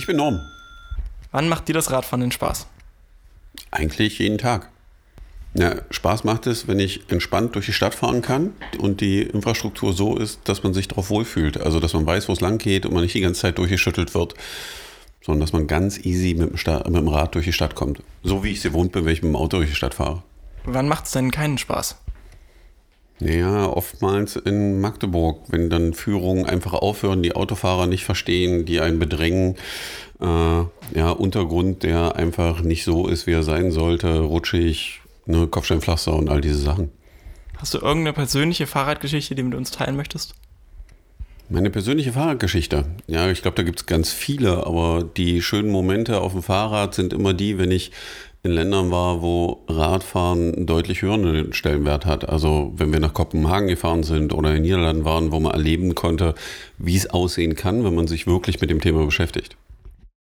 Ich bin Norm. Wann macht dir das Radfahren denn Spaß? Eigentlich jeden Tag. Ja, Spaß macht es, wenn ich entspannt durch die Stadt fahren kann und die Infrastruktur so ist, dass man sich darauf wohlfühlt. Also, dass man weiß, wo es lang geht und man nicht die ganze Zeit durchgeschüttelt wird, sondern dass man ganz easy mit dem, Sta mit dem Rad durch die Stadt kommt. So wie ich es gewohnt bin, wenn ich mit dem Auto durch die Stadt fahre. Wann macht es denn keinen Spaß? Ja, oftmals in Magdeburg, wenn dann Führungen einfach aufhören, die Autofahrer nicht verstehen, die einen bedrängen. Äh, ja, Untergrund, der einfach nicht so ist, wie er sein sollte, rutschig, ne, Kopfsteinpflaster und all diese Sachen. Hast du irgendeine persönliche Fahrradgeschichte, die du mit uns teilen möchtest? Meine persönliche Fahrradgeschichte. Ja, ich glaube, da gibt es ganz viele, aber die schönen Momente auf dem Fahrrad sind immer die, wenn ich in Ländern war, wo Radfahren einen deutlich höheren Stellenwert hat. Also wenn wir nach Kopenhagen gefahren sind oder in Niederlanden waren, wo man erleben konnte, wie es aussehen kann, wenn man sich wirklich mit dem Thema beschäftigt.